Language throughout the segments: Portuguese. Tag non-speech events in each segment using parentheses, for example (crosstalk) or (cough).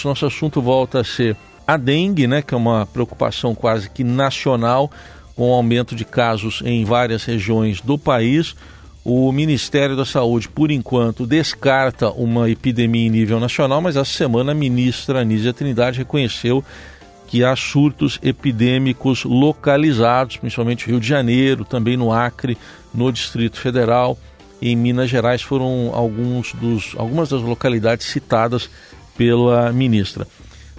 ouvintes, nosso assunto volta a ser a dengue, né, que é uma preocupação quase que nacional, com o aumento de casos em várias regiões do país. O Ministério da Saúde, por enquanto, descarta uma epidemia em nível nacional, mas essa semana a ministra Anísia Trindade reconheceu que há surtos epidêmicos localizados, principalmente no Rio de Janeiro, também no Acre, no Distrito Federal em Minas Gerais foram alguns dos, algumas das localidades citadas pela ministra.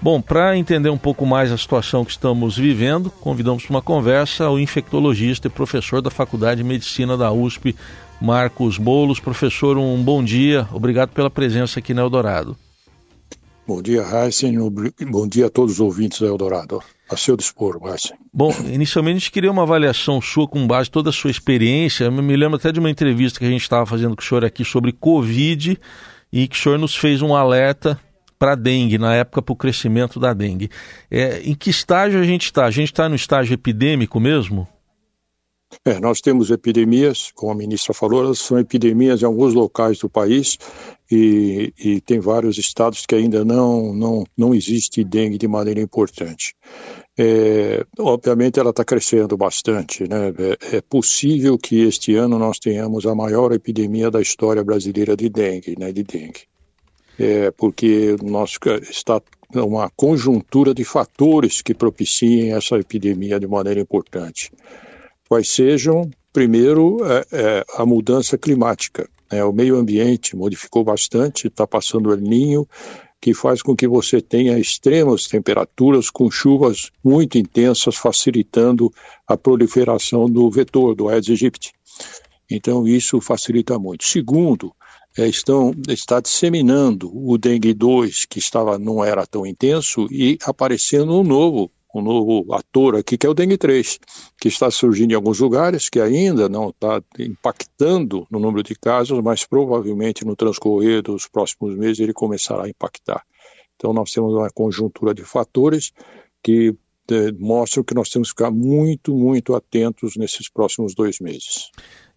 Bom, para entender um pouco mais a situação que estamos vivendo, convidamos para uma conversa o infectologista e professor da Faculdade de Medicina da USP, Marcos Bolos. Professor, um bom dia. Obrigado pela presença aqui na Eldorado. Bom dia, Heisen. Bom dia a todos os ouvintes da Eldorado. A seu dispor, Heisen. Bom, inicialmente a gente queria uma avaliação sua com base em toda a sua experiência. Eu me lembro até de uma entrevista que a gente estava fazendo com o senhor aqui sobre Covid e que o senhor nos fez um alerta para a dengue, na época para o crescimento da dengue. É, em que estágio a gente está? A gente está no estágio epidêmico mesmo? É, nós temos epidemias, como a ministra falou, elas são epidemias em alguns locais do país e, e tem vários estados que ainda não, não, não existe dengue de maneira importante. É, obviamente ela está crescendo bastante, né? É, é, possível que este ano nós tenhamos a maior epidemia da história brasileira de dengue, né? De dengue é, porque nós está uma conjuntura de fatores que propiciem essa epidemia de maneira importante. Quais sejam, primeiro, é, é, a mudança climática. Né? O meio ambiente modificou bastante, está passando o Ninho, que faz com que você tenha extremas temperaturas com chuvas muito intensas, facilitando a proliferação do vetor, do Aedes aegypti. Então, isso facilita muito. Segundo, estão, está disseminando o dengue 2, que estava, não era tão intenso, e aparecendo um novo, um novo ator aqui, que é o dengue 3, que está surgindo em alguns lugares, que ainda não está impactando no número de casos, mas provavelmente no transcorrer dos próximos meses ele começará a impactar. Então nós temos uma conjuntura de fatores que é, mostram que nós temos que ficar muito, muito atentos nesses próximos dois meses.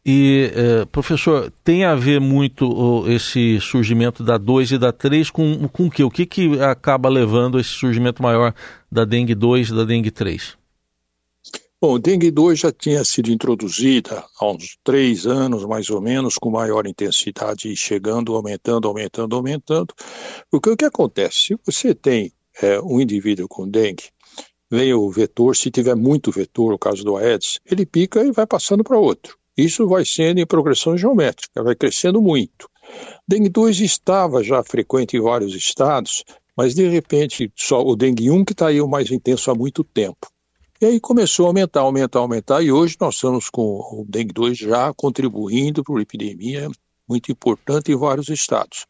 E, eh, professor, tem a ver muito oh, esse surgimento da 2 e da 3 com, com o que? O que, que acaba levando esse surgimento maior da dengue 2 e da dengue 3? Bom, dengue 2 já tinha sido introduzida há uns três anos, mais ou menos, com maior intensidade, chegando, aumentando, aumentando, aumentando. Porque o que acontece? Se você tem é, um indivíduo com dengue, vem o vetor, se tiver muito vetor, o caso do Aedes, ele pica e vai passando para outro. Isso vai sendo em progressão geométrica, vai crescendo muito. Dengue 2 estava já frequente em vários estados, mas de repente só o dengue 1 que está aí o mais intenso há muito tempo. E aí começou a aumentar, aumentar, aumentar, e hoje nós estamos com o dengue 2 já contribuindo para uma epidemia muito importante em vários estados.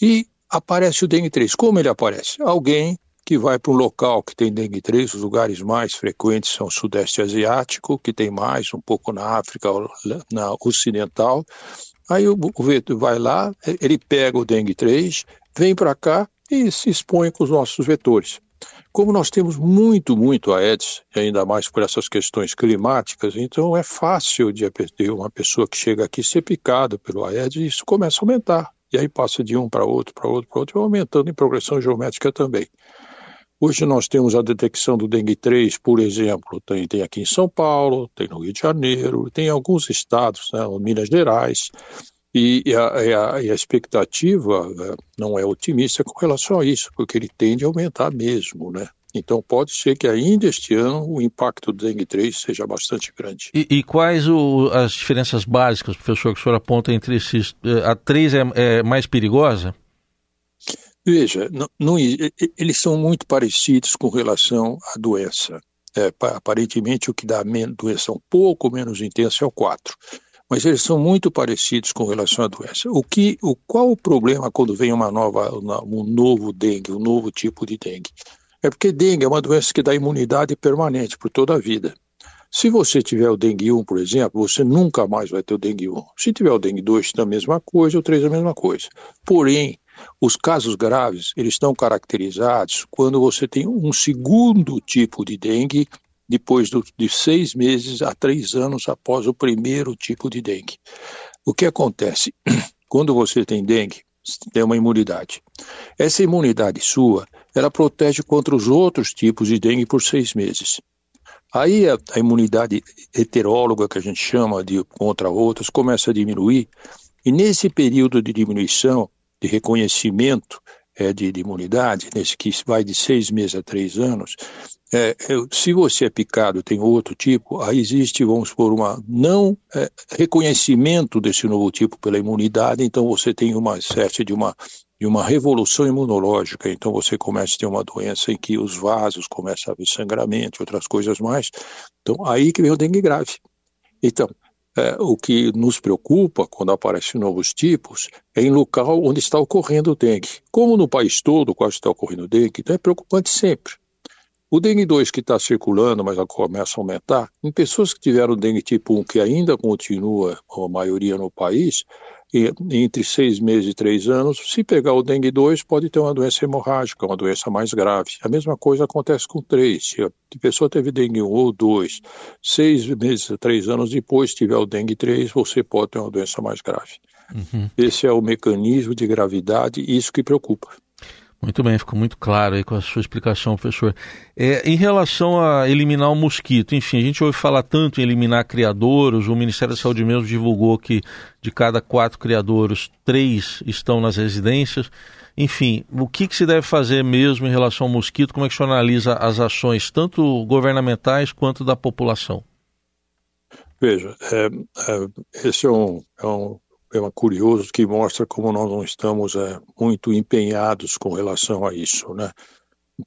E aparece o dengue 3. Como ele aparece? Alguém que vai para um local que tem dengue 3, os lugares mais frequentes são o sudeste asiático, que tem mais, um pouco na África, na ocidental. Aí o, o vai lá, ele pega o dengue 3, vem para cá e se expõe com os nossos vetores. Como nós temos muito, muito Aedes, ainda mais por essas questões climáticas, então é fácil de uma pessoa que chega aqui ser picada pelo Aedes e isso começa a aumentar. E aí passa de um para outro, para outro, para outro, e aumentando em progressão geométrica também. Hoje nós temos a detecção do dengue 3, por exemplo, tem, tem aqui em São Paulo, tem no Rio de Janeiro, tem em alguns estados, né, Minas Gerais, e, a, a, a, expectativa né, não é otimista com relação a isso, porque ele tende a aumentar mesmo, né? Então pode ser que ainda este ano o impacto do dengue 3 seja bastante grande. E, e quais o, as diferenças básicas, professor, que o senhor aponta entre esses? Eh, a 3 é, é mais perigosa? Veja, não, não, eles são muito parecidos com relação à doença. É, aparentemente, o que dá doença um pouco menos intensa é o 4. Mas eles são muito parecidos com relação à doença. O que, o, qual o problema quando vem uma nova, um novo dengue, um novo tipo de dengue? É porque dengue é uma doença que dá imunidade permanente por toda a vida. Se você tiver o dengue 1, por exemplo, você nunca mais vai ter o dengue 1. Se tiver o dengue 2, é a mesma coisa, o 3 é a mesma coisa. Porém, os casos graves, eles estão caracterizados quando você tem um segundo tipo de dengue depois do, de seis meses a três anos após o primeiro tipo de dengue. O que acontece? (clears throat) Quando você tem dengue, tem uma imunidade. Essa imunidade sua, ela protege contra os outros tipos de dengue por seis meses. Aí a, a imunidade heteróloga, que a gente chama de contra outros, começa a diminuir, e nesse período de diminuição, de reconhecimento é, de, de, imunidade, nesse que vai de seis meses a três anos, é, se você é picado tem outro tipo, aí existe, vamos supor, uma não é, reconhecimento desse novo tipo pela imunidade, então você tem uma espécie de uma, de uma revolução imunológica, então você começa a ter uma doença em que os vasos começam a haver sangramento outras coisas mais, então aí que vem o dengue grave. Então, é, o que nos preocupa quando aparecem novos tipos é em local onde está ocorrendo o dengue. Como no país todo quase está ocorrendo dengue, então é preocupante sempre. O dengue 2 que está circulando, mas começa a aumentar, em pessoas que tiveram dengue tipo 1, que ainda continua a maioria no país, e, entre seis meses e três anos, se pegar o dengue 2, pode ter uma doença hemorrágica, uma doença mais grave. A mesma coisa acontece com 3. Se a pessoa teve dengue 1 ou 2, seis meses a três anos depois tiver o dengue 3, você pode ter uma doença mais grave. Uhum. Esse é o mecanismo de gravidade, isso que preocupa. Muito bem, ficou muito claro aí com a sua explicação, professor. É, em relação a eliminar o mosquito, enfim, a gente ouve falar tanto em eliminar criadouros, o Ministério da Saúde mesmo divulgou que de cada quatro criadouros, três estão nas residências. Enfim, o que, que se deve fazer mesmo em relação ao mosquito? Como é que senhor analisa as ações, tanto governamentais quanto da população? Veja, é, é, esse é um, é um tema curioso que mostra como nós não estamos é, muito empenhados com relação a isso, né?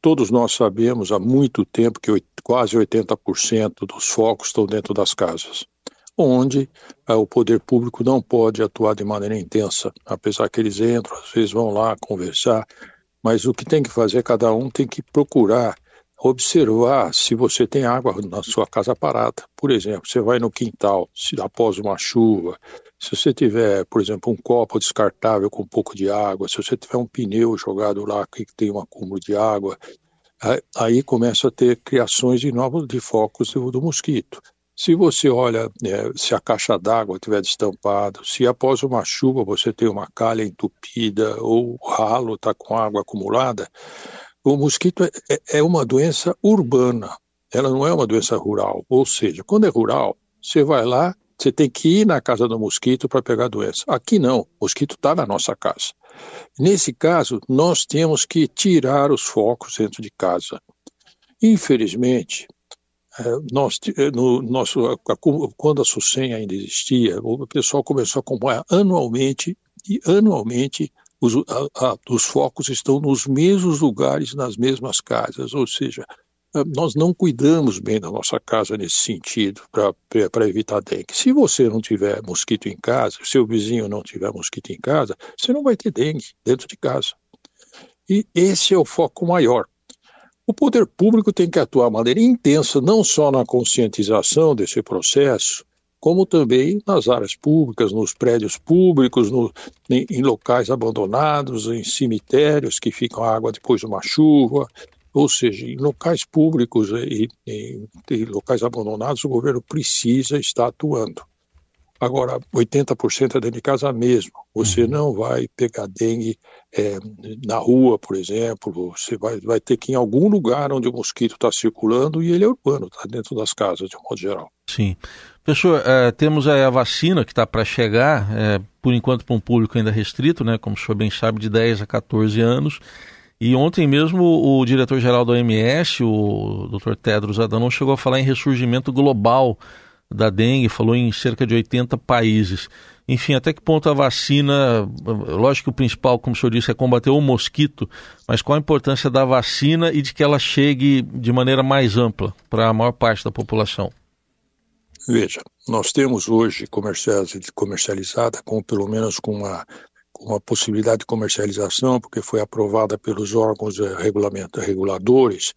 Todos nós sabemos há muito tempo que quase 80% dos focos estão dentro das casas, onde é, o poder público não pode atuar de maneira intensa, apesar que eles entram, às vezes vão lá conversar, mas o que tem que fazer, cada um tem que procurar observar se você tem água na sua casa parada. Por exemplo, você vai no quintal, se após uma chuva, se você tiver, por exemplo, um copo descartável com um pouco de água, se você tiver um pneu jogado lá que tem um acúmulo de água, aí começa a ter criações de novos de focos do, mosquito. Se você olha, é, se a caixa d'água estiver destampada, se após uma chuva você tem uma calha entupida ou o ralo está com água acumulada, o mosquito é, é, é uma doença urbana, ela não é uma doença rural. Ou seja, quando é rural, você vai lá, você tem que ir na casa do mosquito para pegar a doença. Aqui não, o mosquito está na nossa casa. Nesse caso, nós temos que tirar os focos dentro de casa. Infelizmente, é, nós, é, no nosso, quando a SUSEM ainda existia, o pessoal começou a acompanhar anualmente, e anualmente os, a, a, os focos estão nos mesmos lugares, nas mesmas casas, ou seja, ah, nós não cuidamos bem da nossa casa nesse sentido para evitar dengue. Se você não tiver mosquito em casa, se seu vizinho não tiver mosquito em casa, você não vai ter dengue dentro de casa. E esse é o foco maior. O poder público tem que atuar de maneira intensa, não só na conscientização desse processo, como também nas áreas públicas, nos prédios públicos, no, em, em, locais abandonados, em cemitérios que ficam água depois de uma chuva, ou seja, em locais públicos e, em, em locais abandonados, o governo precisa estar atuando. Agora, 80% é dentro de casa mesmo. Você uhum. não vai pegar dengue é, na rua, por exemplo. Você vai, vai ter que ir em algum lugar onde o mosquito está circulando e ele é urbano, está dentro das casas, de um modo geral. Sim. Professor, é, temos a vacina que está para chegar, é, por enquanto para um público ainda restrito, né, como o senhor bem sabe, de 10 a 14 anos. E ontem mesmo o diretor-geral da OMS, o Dr. Tedros Adhanom, chegou a falar em ressurgimento global da dengue, falou em cerca de 80 países. Enfim, até que ponto a vacina, lógico que o principal, como o senhor disse, é combater o mosquito, mas qual a importância da vacina e de que ela chegue de maneira mais ampla para a maior parte da população? Veja, nós temos hoje comercializada com pelo menos com uma uma possibilidade de comercialização, porque foi aprovada pelos órgãos eh, reguladores,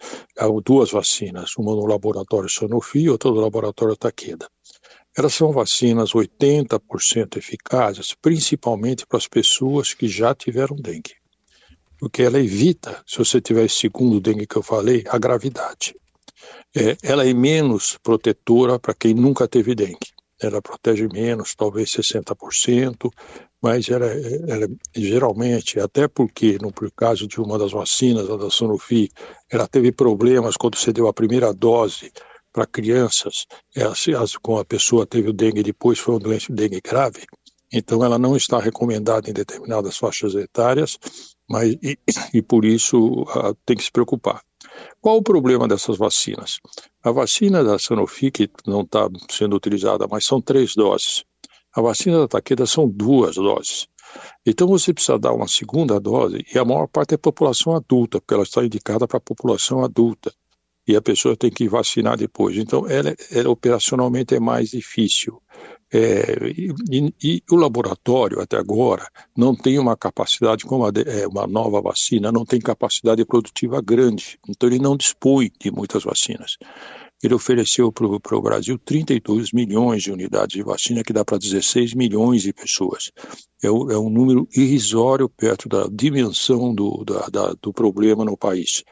duas vacinas, uma no laboratório Sanofi e outra no laboratório Takeda. Elas são vacinas 80% eficazes, principalmente para as pessoas que já tiveram dengue. Porque ela evita, se você tiver esse segundo dengue que eu falei, a gravidade. É, ela é menos protetora para quem nunca teve dengue. ela protege menos, talvez 60%, mas ela, ela, geralmente, até porque no caso de uma das vacinas, a da Sanofi, ela teve problemas quando você deu a primeira dose para crianças, com a pessoa teve o dengue depois, foi uma doença dengue grave, então ela não está recomendada em determinadas faixas etárias, mas e, e por isso uh, tem que se preocupar. Qual o problema dessas vacinas? A vacina da Sanofi, que não está sendo utilizada, mas são três doses. A vacina da Takeda são duas doses. Então você precisa dar uma segunda dose, e a maior parte é população adulta, porque ela está indicada para a população adulta. E a pessoa tem que vacinar depois. Então, ela, ela operacionalmente é mais difícil. É, e, e, o laboratório, até agora, não tem uma capacidade, como a, é, uma nova vacina, não tem capacidade produtiva grande. Então, ele não dispõe de muitas vacinas. Ele ofereceu para o Brasil 32 milhões de unidades de vacina, que dá para 16 milhões de pessoas. É, é, um número irrisório perto da dimensão do, da, da, do problema no país.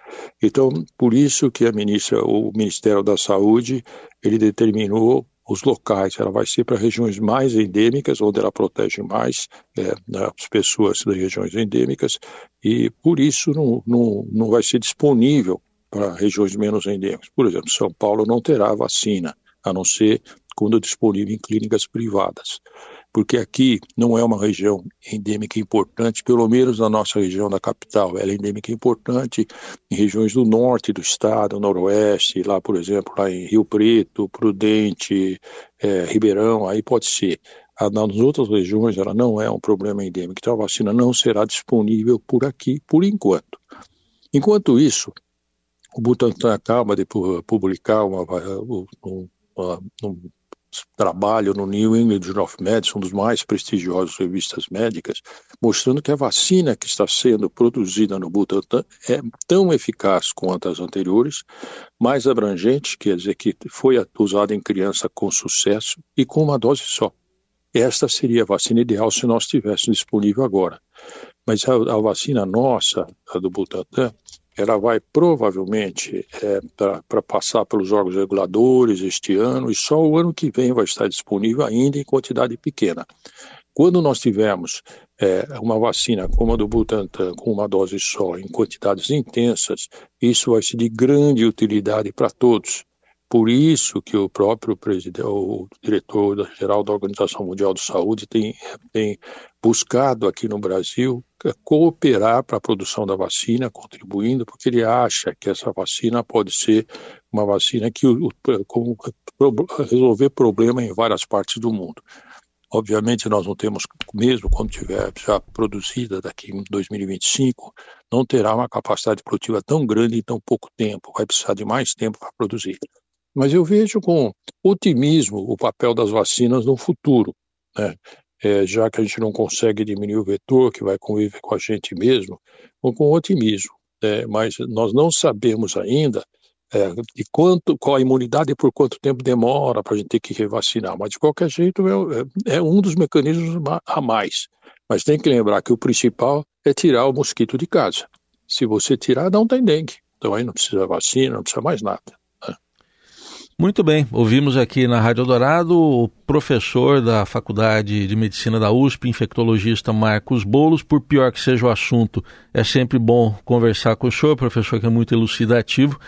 Então, por isso que a ministra, o Ministério da Saúde, ele determinou os locais, ela vai ser para regiões mais endêmicas, onde ela protege mais é, as pessoas das regiões endêmicas, e por isso não, não, não vai ser disponível para regiões menos endêmicas. Por exemplo, São Paulo não terá vacina, a não ser quando disponível em clínicas privadas. Porque aqui não é uma região endêmica importante, pelo menos na nossa região da capital. Ela é endêmica importante em regiões do norte do estado, noroeste, lá, por exemplo, lá em Rio Preto, Prudente, é, Ribeirão, aí pode ser. Nas outras regiões ela não é um problema endêmico, então a vacina não será disponível por aqui, por enquanto. Enquanto isso, o Butantan acaba de publicar uma, um, uma, um trabalho no New England Journal of Medicine, um dos mais prestigiosos revistas médicas, mostrando que a vacina que está sendo produzida no Butantan é tão eficaz quanto as anteriores, mais abrangente, quer dizer que foi usada em criança com sucesso e com uma dose só. Esta seria a vacina ideal se nós tivéssemos disponível agora. Mas a, a vacina nossa, a do Butantan, ela vai provavelmente é, para passar pelos órgãos reguladores este ano e só o ano que vem vai estar disponível ainda em quantidade pequena. Quando nós tivermos é, uma vacina como a do Butantan, com uma dose só, em quantidades intensas, isso vai ser de grande utilidade para todos. Por isso que o próprio o diretor-geral da Organização Mundial de Saúde tem, tem buscado aqui no Brasil cooperar para a produção da vacina, contribuindo, porque ele acha que essa vacina pode ser uma vacina que como, resolver problema em várias partes do mundo. Obviamente, nós não temos, mesmo quando tiver já produzida daqui em 2025, não terá uma capacidade produtiva tão grande em tão pouco tempo, vai precisar de mais tempo para produzir. Mas eu vejo com otimismo o papel das vacinas no futuro, né? É, já que a gente não consegue diminuir o vetor que vai conviver com a gente mesmo, com otimismo. É, mas nós não sabemos ainda é, de quanto, qual a imunidade e por quanto tempo demora para a gente ter que revacinar. Mas de qualquer jeito é, é, é um dos mecanismos a mais. Mas tem que lembrar que o principal é tirar o mosquito de casa. Se você tirar, não tem dengue. Então aí não precisa vacina, não precisa mais nada. Muito bem, ouvimos aqui na Rádio Dourado o professor da Faculdade de Medicina da USP, infectologista Marcos Bolos. Por pior que seja o assunto, é sempre bom conversar com o senhor, professor, que é muito elucidativo.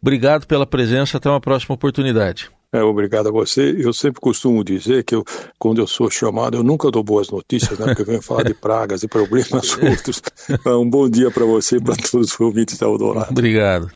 Obrigado pela presença, até uma próxima oportunidade. É, obrigado a você. Eu sempre costumo dizer que eu, quando eu sou chamado, eu nunca dou boas notícias, né? Porque eu venho falar de pragas e problemas (laughs) outros. Um bom dia para você e para todos os ouvintes da Eldorado. Obrigado.